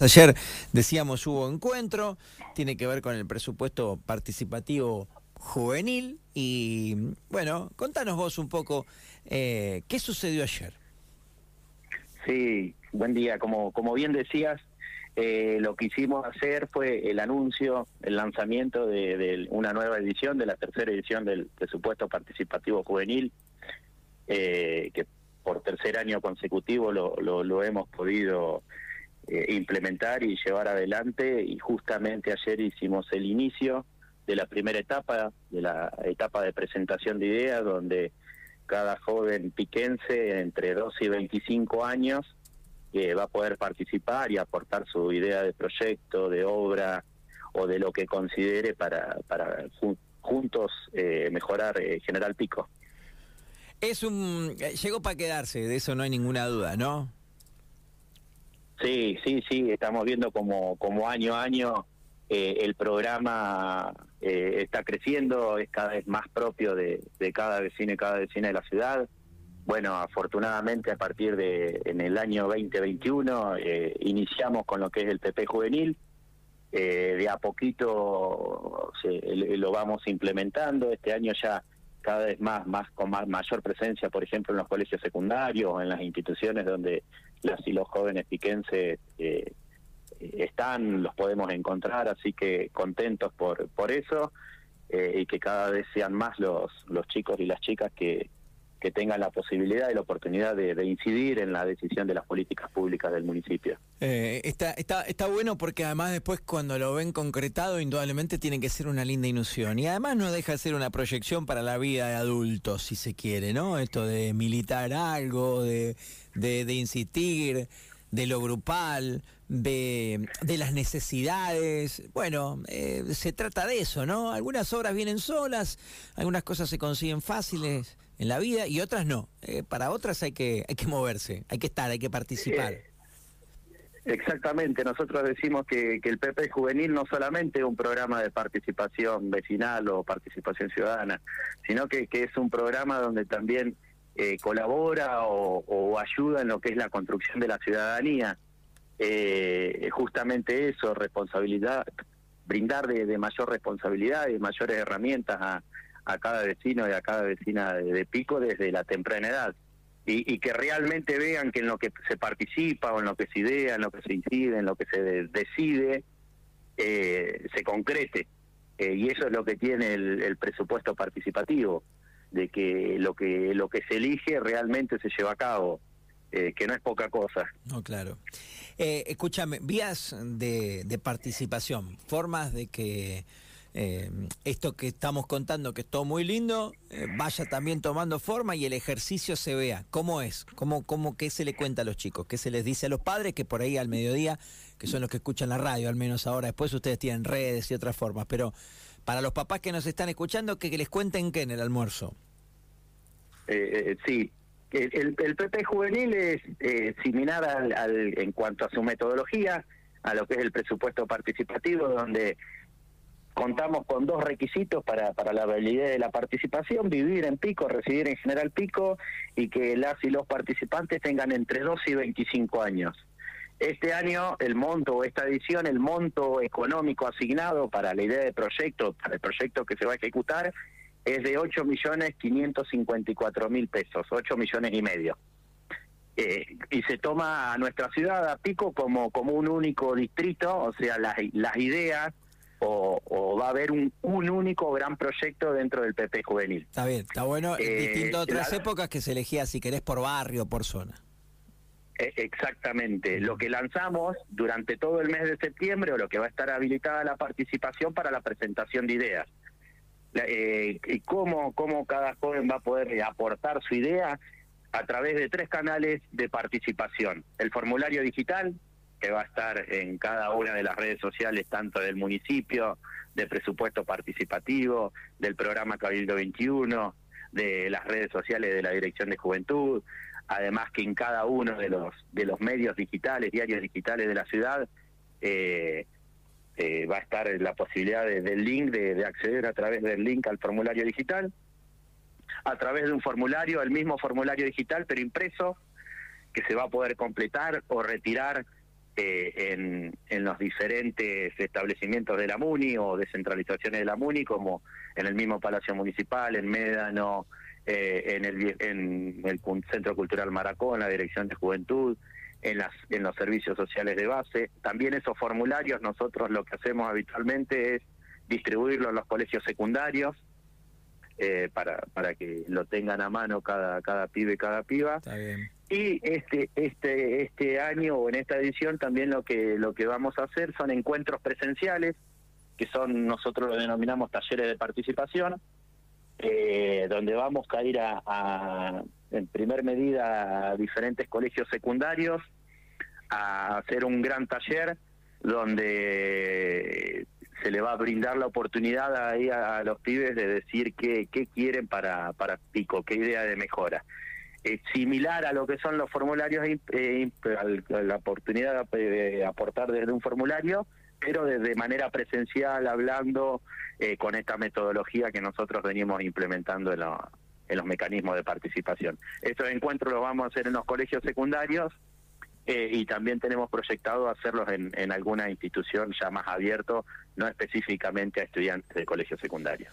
Ayer decíamos hubo encuentro, tiene que ver con el presupuesto participativo juvenil y bueno, contanos vos un poco eh, qué sucedió ayer. Sí, buen día. Como, como bien decías, eh, lo que hicimos hacer fue el anuncio, el lanzamiento de, una nueva edición, de la tercera edición del presupuesto participativo juvenil, eh, que por tercer año consecutivo lo, lo, lo hemos podido eh, implementar y llevar adelante y justamente ayer hicimos el inicio de la primera etapa, de la etapa de presentación de ideas, donde cada joven piquense entre 12 y 25 años eh, va a poder participar y aportar su idea de proyecto, de obra o de lo que considere para, para juntos eh, mejorar General Pico. Es un llegó para quedarse, de eso no hay ninguna duda, ¿no? Sí, sí, sí, estamos viendo como, como año a año eh, el programa eh, está creciendo, es cada vez más propio de, cada vecino y cada vecina de la ciudad. Bueno, afortunadamente a partir de en el año 2021 eh, iniciamos con lo que es el PP juvenil. de a poquito lo vamos implementando. Este año ya cada vez más, más con más, mayor presencia, por ejemplo, en los colegios secundarios, en las instituciones donde las y los jóvenes piquenses eh, están, los podemos encontrar, así que contentos por, por eso eh, y que cada vez sean más los, los chicos y las chicas que, que tengan la posibilidad y la oportunidad de, incidir en la decisión de las políticas públicas del municipio. Eh, está, está, está bueno porque además después cuando lo ven concretado, indudablemente tiene que ser una linda ilusión. Y además no deja de ser una proyección para la vida de adultos, si se quiere, ¿no? Esto de militar algo, de, de, insistir, de lo grupal, de, de las necesidades. Bueno, eh, se trata de eso, ¿no? Algunas obras vienen solas, algunas cosas se consiguen fáciles en la vida y otras no. Eh, para otras hay que, hay que moverse, hay que estar, hay que participar. Eh, exactamente, nosotros decimos que, que el PP Juvenil no solamente es un programa de participación vecinal o participación ciudadana, sino que, es un programa donde también eh, colabora o, ayuda en lo que es la construcción de la ciudadanía. justamente eso, responsabilidad, brindar de mayor responsabilidad y mayores herramientas a, a cada vecino y a cada vecina de, Pico desde la temprana edad. Y, que realmente vean que en lo que se participa o en lo que se idea, en lo que se incide, en lo que se decide, eh, se concrete. Eh, y eso es lo que tiene el, presupuesto participativo, de que lo que lo que se elige realmente se lleva a cabo, eh, que no es poca cosa. No, claro. escúchame, vías de, de participación, formas de que eh, esto que estamos contando, que es todo muy lindo, eh, vaya también tomando forma y el ejercicio se vea. ¿Cómo es? ¿Cómo, cómo, ¿Qué se le cuenta a los chicos? ¿Qué se les dice a los padres? Que por ahí al mediodía, que son los que escuchan la radio, al menos ahora, después ustedes tienen redes y otras formas, pero para los papás que nos están escuchando, que, les cuenten qué en el almuerzo. Eh, sí, el, el, PP juvenil es similar al, en cuanto a su metodología, a lo que es el presupuesto participativo, donde contamos con dos requisitos para, para la validez de la participación, vivir en Pico, residir en General Pico y que las y los participantes tengan entre 12 y 25 años. Este año el monto, o esta edición, el monto económico asignado para la idea de proyecto, para el proyecto que se va a ejecutar, es de 8 millones 554 mil pesos, 8 millones y medio. Eh, y se toma a nuestra ciudad, a Pico, como, como un único distrito, o sea, las, las ideas o, va a haber un, un, único gran proyecto dentro del PP juvenil. Está bien, está bueno. Eh, distinto a otras épocas que se elegía, si querés, por barrio, por zona. E, exactamente. Lo que lanzamos durante todo el mes de septiembre, o lo que va a estar habilitada la participación para la presentación de ideas. Eh, y cómo, cómo cada joven va a poder aportar su idea a través de tres canales de participación. El formulario digital, que va a estar en cada una de las redes sociales, tanto del municipio, del presupuesto participativo, del programa Cabildo 21, de las redes sociales de la Dirección de Juventud, además que en cada uno de los de los medios digitales, diarios digitales de la ciudad, eh, eh, va a estar la posibilidad del link, de, de, acceder a través del link al formulario digital, a través de un formulario, el mismo formulario digital, pero impreso, que se va a poder completar o retirar eh, en, en los diferentes establecimientos de la MUNI o descentralizaciones de la MUNI, como en el mismo Palacio Municipal, en Médano, eh, en, el, en el Centro Cultural Maracó, en la Dirección de Juventud, en, las, en los servicios sociales de base. También esos formularios nosotros lo que hacemos habitualmente es distribuirlos en los colegios secundarios eh, para, para que lo tengan a mano cada, cada pibe, cada piba. Y este, este, este año o en esta edición también lo que, lo que vamos a hacer son encuentros presenciales, que son, nosotros lo denominamos talleres de participación, eh, donde vamos a ir a, en primer medida, a diferentes colegios secundarios, a hacer un gran taller donde se le va a brindar la oportunidad ahí a, los pibes de decir qué, qué quieren para, para Pico, qué idea de mejora. Eh, similar a lo que son los formularios, eh, la oportunidad de aportar desde un formulario, pero de, manera presencial, hablando eh, con esta metodología que nosotros venimos implementando en, los mecanismos de participación. Estos encuentros los vamos a hacer en los colegios secundarios eh, y también tenemos proyectado hacerlos en, en alguna institución ya más abierto, no específicamente a estudiantes de colegios secundarios.